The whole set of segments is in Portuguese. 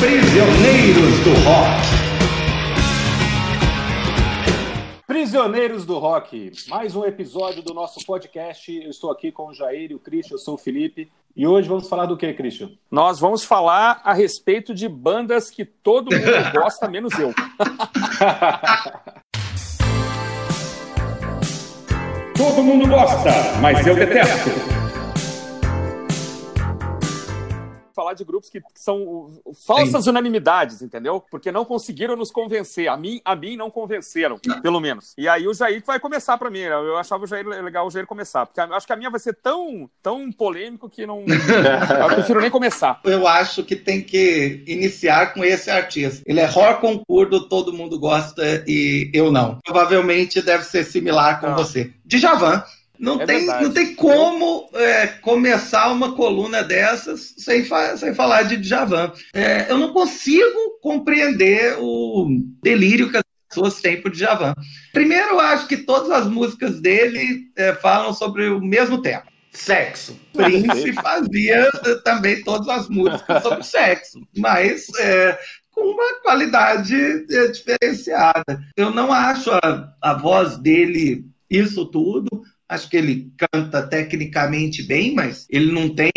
Prisioneiros do Rock. Prisioneiros do Rock, mais um episódio do nosso podcast. Eu estou aqui com o Jair e o Christian, eu sou o Felipe. E hoje vamos falar do que, Christian? Nós vamos falar a respeito de bandas que todo mundo gosta, menos eu. Todo mundo gosta, mas eu detesto. Falar de grupos que são falsas Sim. unanimidades, entendeu? Porque não conseguiram nos convencer. A mim, a mim não convenceram, não. pelo menos. E aí o Jair vai começar para mim. Eu achava o Jair legal o Jair começar, porque acho que a minha vai ser tão, tão polêmico que não. eu prefiro nem começar. Eu acho que tem que iniciar com esse artista. Ele é horror concurso, todo mundo gosta e eu não. Provavelmente deve ser similar com ah. você. Djavan. Não, é tem, não tem como é, começar uma coluna dessas sem, fa sem falar de Djavan. É, eu não consigo compreender o delírio que as pessoas têm por Djavan. Primeiro, eu acho que todas as músicas dele é, falam sobre o mesmo tema. Sexo. Prince fazia também todas as músicas sobre sexo, mas é, com uma qualidade é, diferenciada. Eu não acho a, a voz dele isso tudo. Acho que ele canta tecnicamente bem, mas ele não tem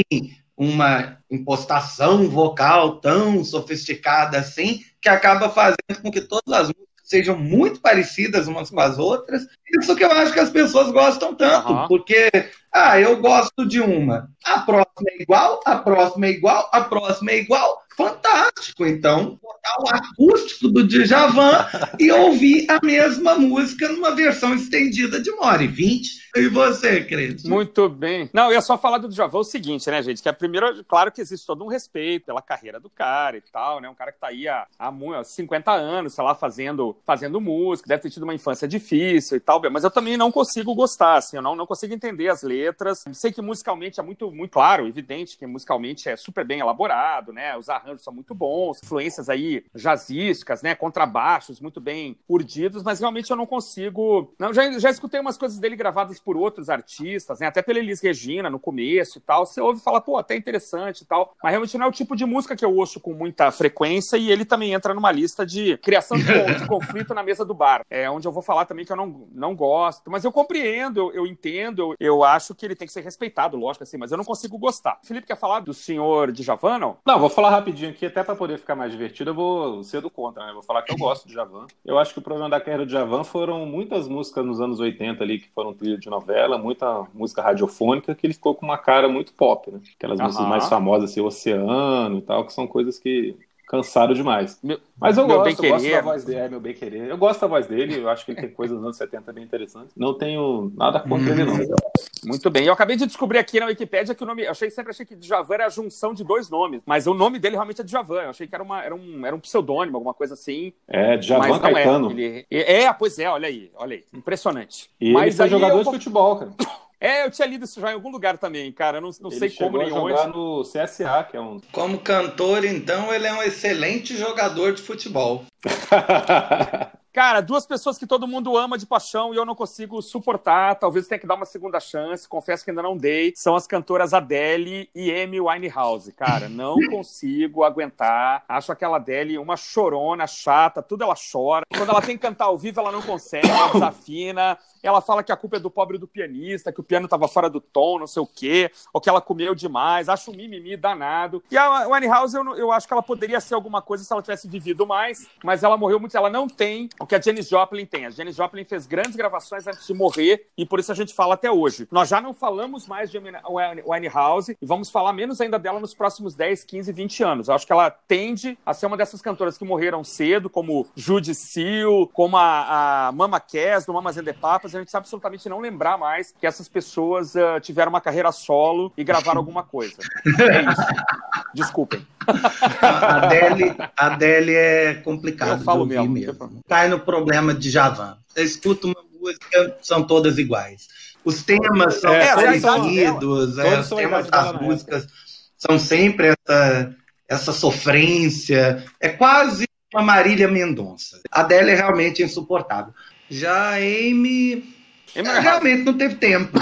uma impostação vocal tão sofisticada assim, que acaba fazendo com que todas as músicas sejam muito parecidas umas com as outras. Isso que eu acho que as pessoas gostam tanto, uhum. porque, ah, eu gosto de uma, a próxima é igual, a próxima é igual, a próxima é igual, fantástico. Então, o acústico do Djavan e ouvir a mesma música numa versão estendida de uma hora e vinte. E você, Cris? Muito bem. Não, eu ia só falar do Djavan o seguinte, né, gente? Que a primeira, claro que existe todo um respeito pela carreira do cara e tal, né? Um cara que tá aí há, há 50 anos, sei lá, fazendo, fazendo música, deve ter tido uma infância difícil e tal, mas eu também não consigo gostar, assim, eu não, não consigo entender as letras. Sei que musicalmente é muito, muito claro, evidente que musicalmente é super bem elaborado, né? Os arranjos são muito bons, influências aí jazzísticas, né? Contrabaixos muito bem urdidos, mas realmente eu não consigo. Não, já, já escutei umas coisas dele gravadas por outros artistas, né? Até pela Elis Regina no começo e tal. Você ouve e fala, pô, até interessante e tal. Mas realmente não é o tipo de música que eu ouço com muita frequência e ele também entra numa lista de criação de, de conflito na mesa do bar. É onde eu vou falar também que eu não, não gosto. Mas eu compreendo, eu, eu entendo, eu, eu acho que ele tem que ser respeitado, lógico, assim, mas eu não consigo gostar. Felipe quer falar do senhor de Javan, não? Não, vou falar rapidinho aqui, até para poder ficar mais divertido, eu vou ser do contra, né? Vou falar que eu gosto de Javan. Eu acho que o problema da carreira de Javan foram muitas músicas nos anos 80 ali que foram trilha de novela, muita música radiofônica, que ele ficou com uma cara muito pop, né? Aquelas músicas mais famosas, assim, Oceano e tal, que são coisas que cansaram demais. Meu, Mas eu gosto, eu gosto da voz dele, é meu bem querer. Eu gosto da voz dele, eu acho que ele tem coisas dos anos 70 bem interessantes. Não tenho nada contra ele, não. Hum. Muito bem. Eu acabei de descobrir aqui na Wikipédia que o nome. Eu achei, sempre achei que Djavan era a junção de dois nomes, mas o nome dele realmente é Djavan. Eu achei que era, uma, era, um, era um pseudônimo, alguma coisa assim. É, Djavan é. Caetano. É. Ele, é, pois é, olha aí, olha aí. Impressionante. E mas ele foi jogador eu... de futebol, cara. É, eu tinha lido isso já em algum lugar também, cara. Não, não sei como nem onde. jogar no CSA, que é um. Como cantor, então, ele é um excelente jogador de futebol. Cara, duas pessoas que todo mundo ama de paixão e eu não consigo suportar. Talvez tenha que dar uma segunda chance. Confesso que ainda não dei. São as cantoras Adele e Amy Winehouse. Cara, não consigo aguentar. Acho aquela Adele uma chorona, chata, tudo ela chora. Quando ela tem que cantar ao vivo, ela não consegue, ela desafina. Ela fala que a culpa é do pobre do pianista, que o piano tava fora do tom, não sei o quê, ou que ela comeu demais. Acho um mimimi danado. E a Winehouse, eu, eu acho que ela poderia ser alguma coisa se ela tivesse vivido mais, mas ela morreu muito. Ela não tem o que a Janis Joplin tem. A Janis Joplin fez grandes gravações antes de morrer e por isso a gente fala até hoje. Nós já não falamos mais de Winehouse e vamos falar menos ainda dela nos próximos 10, 15, 20 anos. Eu acho que ela tende a ser uma dessas cantoras que morreram cedo, como Judy Seal, como a, a Mama Cass, do Mamas and the Papas, a gente sabe absolutamente não lembrar mais que essas pessoas uh, tiveram uma carreira solo e gravaram alguma coisa. É isso. Desculpem. A Adele, a Adele é complicado. Eu falo mesmo. mesmo. Cai no problema de Javan. Você escuta uma música, são todas iguais. Os temas são é, parecidos, é, os temas das músicas são sempre essa, essa sofrência. É quase uma Marília Mendonça. A Adele é realmente insuportável. Já a Amy ela realmente não teve tempo.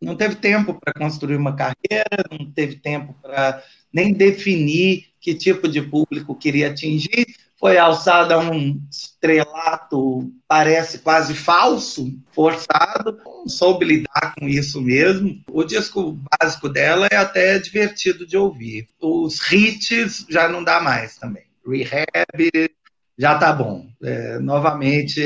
Não teve tempo para construir uma carreira, não teve tempo para nem definir que tipo de público queria atingir, foi alçada a um estrelato, parece quase falso, forçado, não soube lidar com isso mesmo. O disco básico dela é até divertido de ouvir. Os hits já não dá mais também. Rehab já tá bom. É, novamente,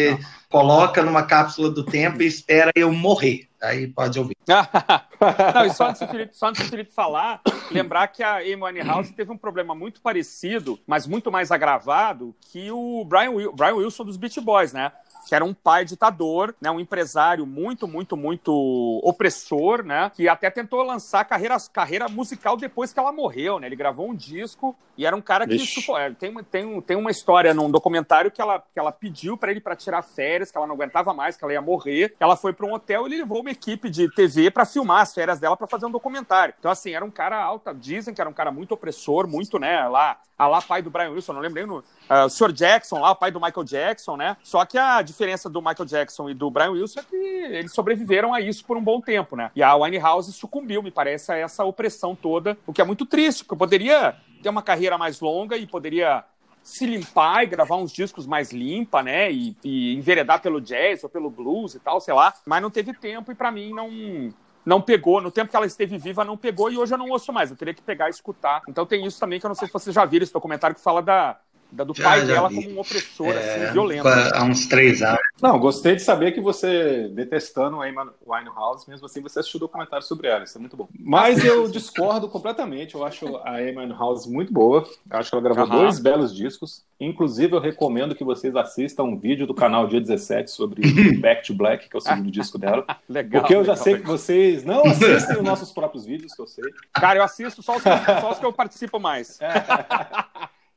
coloca numa cápsula do tempo e espera eu morrer. Aí pode ouvir. não, e só antes, do Felipe, só antes do Felipe falar, lembrar que a Amy House teve um problema muito parecido, mas muito mais agravado, que o Brian, Brian Wilson dos Beach Boys, né? Que era um pai ditador, né, um empresário muito, muito, muito opressor, né, que até tentou lançar carreira, carreira musical depois que ela morreu, né, ele gravou um disco e era um cara que é, tem, tem, tem uma história num documentário que ela, que ela pediu para ele para tirar férias, que ela não aguentava mais, que ela ia morrer, ela foi para um hotel e ele levou uma equipe de TV para filmar as férias dela para fazer um documentário. Então assim, era um cara alta, dizem que era um cara muito opressor, muito, né, lá, a lá pai do Brian Wilson, não lembro nem no, uh, o Sr. Jackson lá, o pai do Michael Jackson, né? Só que a diferença do Michael Jackson e do Brian Wilson é que eles sobreviveram a isso por um bom tempo, né? E a Winehouse sucumbiu, me parece, a essa opressão toda, o que é muito triste, porque poderia ter uma carreira mais longa e poderia se limpar e gravar uns discos mais limpa, né? E, e enveredar pelo jazz ou pelo blues e tal, sei lá. Mas não teve tempo e para mim não não pegou, no tempo que ela esteve viva, não pegou, e hoje eu não ouço mais. Eu teria que pegar e escutar. Então tem isso também que eu não sei se vocês já viram esse documentário que fala da, da do já, pai já dela vi. como um opressor, é, assim, violento. Há uns três anos. Não, gostei de saber que você, detestando a Amy Winehouse, mesmo assim você assistiu o documentário sobre ela, isso é muito bom. Mas eu discordo completamente, eu acho a Amy Winehouse muito boa, eu acho que ela gravou dois belos discos, inclusive eu recomendo que vocês assistam um vídeo do canal Dia 17 sobre Back to Black, que é o segundo disco dela. legal. Porque eu já legal, sei legal. que vocês não assistem os nossos próprios vídeos, que eu sei. Cara, eu assisto só os que eu, só os que eu participo mais.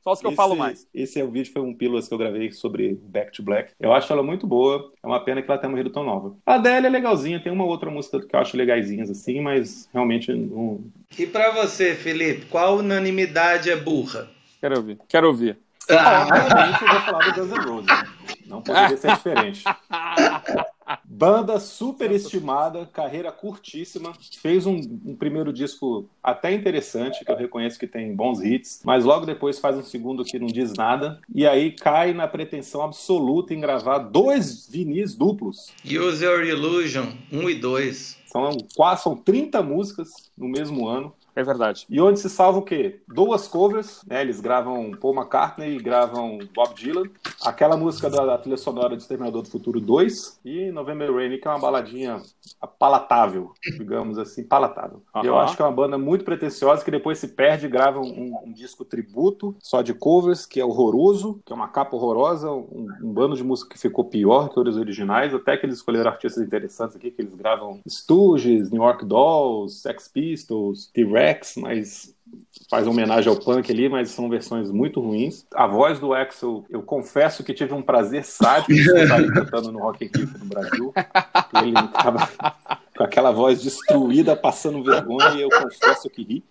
Só os que esse, eu falo mais. Esse é o vídeo, foi um pílulas que eu gravei sobre Back to Black. Eu acho ela muito boa. É uma pena que ela tenha morrido tão nova. A Adele é legalzinha, tem uma outra música que eu acho legaisinhas assim, mas realmente não. E para você, Felipe, qual unanimidade é burra? Quero ouvir. Quero ouvir. Ah, realmente eu vou falar do Guns N' Roses. Não poderia ser diferente. Banda super estimada, carreira curtíssima. Fez um, um, primeiro disco até interessante, que eu reconheço que tem bons hits, mas logo depois faz um segundo que não diz nada. E aí cai na pretensão absoluta em gravar dois vinis duplos. Use Your Illusion 1 e 2. São, quase, são 30 músicas no mesmo ano. É verdade. E onde se salva o quê? Duas covers, né? Eles gravam Paul McCartney e gravam Bob Dylan. Aquela música da, da trilha sonora de Exterminador do Futuro 2 e November Rain, que é uma baladinha palatável, digamos assim, palatável. Uhum. Eu acho que é uma banda muito pretensiosa que depois se perde e grava um, um, disco tributo só de covers, que é horroroso, que é uma capa horrorosa, um, um bando de música que ficou pior que os originais, até que eles escolheram artistas interessantes aqui, que eles gravam Stooges, New York Dolls, Sex Pistols, T-Rex, Rex, mas faz homenagem ao punk ali, mas são versões muito ruins. A voz do Axel, eu confesso que tive um prazer sádico de estar cantando no Rock Rio no Brasil. Ele estava com aquela voz destruída, passando vergonha, e eu confesso que ri.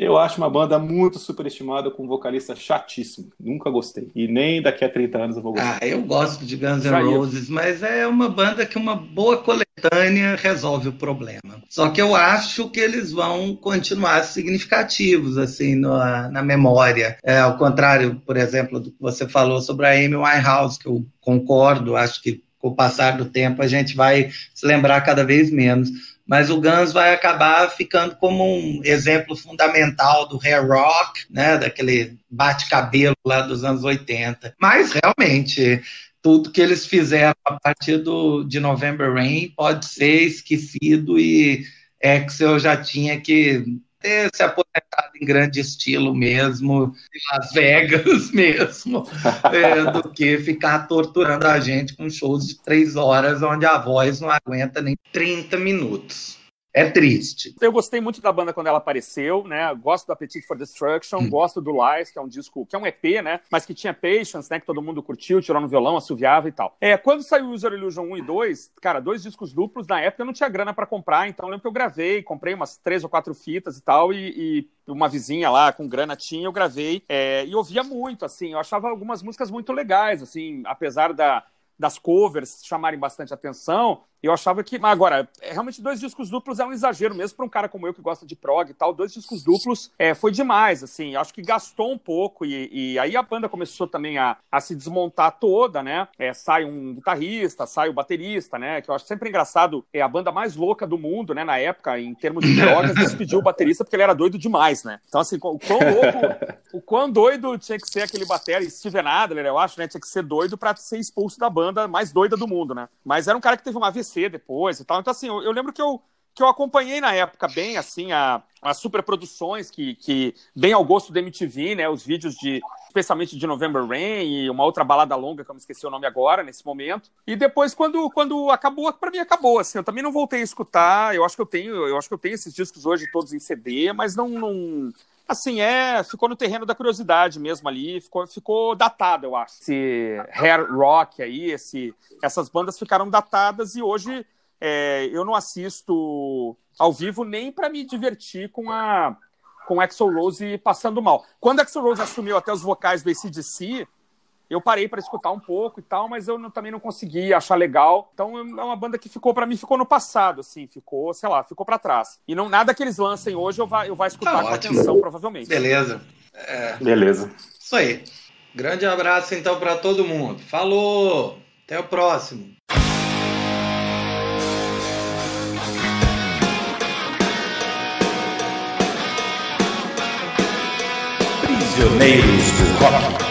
Eu acho uma banda muito superestimada, com um vocalista chatíssimo. Nunca gostei. E nem daqui a 30 anos eu vou gostar. Ah, eu gosto de Guns N' Roses, mas é uma banda que uma boa coletânea resolve o problema. Só que eu acho que eles vão continuar significativos, assim, na, na memória. É, ao contrário, por exemplo, do que você falou sobre a Amy Winehouse, que eu concordo, acho que com o passar do tempo a gente vai se lembrar cada vez menos mas o Guns vai acabar ficando como um exemplo fundamental do hair rock, né, daquele bate-cabelo lá dos anos 80. Mas realmente tudo que eles fizeram a partir do, de November Rain pode ser esquecido e Axel já tinha que ter se aposentado em grande estilo mesmo, em Las Vegas mesmo, é, do que ficar torturando a gente com shows de três horas onde a voz não aguenta nem 30 minutos. É triste. Eu gostei muito da banda quando ela apareceu, né? Gosto do Appetite for Destruction, hum. gosto do Lies, que é um disco, que é um EP, né? Mas que tinha Patience, né? Que todo mundo curtiu, tirou no violão, assoviava e tal. É, quando saiu o User Illusion 1 e 2, cara, dois discos duplos, na época eu não tinha grana para comprar, então eu lembro que eu gravei, comprei umas três ou quatro fitas e tal, e, e uma vizinha lá com grana tinha, eu gravei, é, e ouvia muito, assim, eu achava algumas músicas muito legais, assim, apesar da das covers chamarem bastante atenção, Eu achava que. Mas agora, é, realmente, dois discos duplos é um exagero, mesmo para um cara como eu que gosta de prog e tal. Dois discos duplos é, foi demais, assim. Acho que gastou um pouco. E, e aí a banda começou também a, a se desmontar toda, né? É, sai um guitarrista, sai o baterista, né? Que eu acho sempre engraçado. É a banda mais louca do mundo, né? Na época, em termos de drogas, despediu o baterista porque ele era doido demais, né? Então, assim, o quão louco, o quão doido tinha que ser aquele batera, Steven Adler, eu acho, né? Tinha que ser doido para ser expulso da banda mais doida do mundo, né? Mas era um cara que teve um Depois e tal. Então, assim, eu, eu lembro que eu, que eu acompanhei na época bem, assim, a, as superproduções que, que bem ao gosto da MTV, né? Os vídeos de, especialmente de November Rain e uma outra balada longa que eu me esqueci o nome agora, nesse momento. E depois, quando, quando acabou, para mim acabou, assim, eu também não voltei a escutar. Eu acho que eu tenho, eu acho que eu tenho esses discos hoje todos em CD, mas não, não assim, é, ficou no terreno da curiosidade mesmo ali, ficou, ficou datado, eu acho. Esse hair rock aí, esse, essas bandas ficaram datadas e hoje é, eu não assisto ao vivo nem para me divertir com a com Axel Rose passando mal. Quando Axel Rose assumiu até os vocais do ACDC, eu parei para escutar um pouco e tal, mas eu não, também não consegui achar legal. Então é uma banda que ficou para mim ficou no passado, assim, ficou, sei lá, ficou para trás. E não nada que eles lancem hoje eu vai eu vai escutar tá com atenção provavelmente. Beleza. É... Beleza. Isso aí. Grande abraço então para todo mundo. Falou. Até o próximo. Prisioneiros do Rock.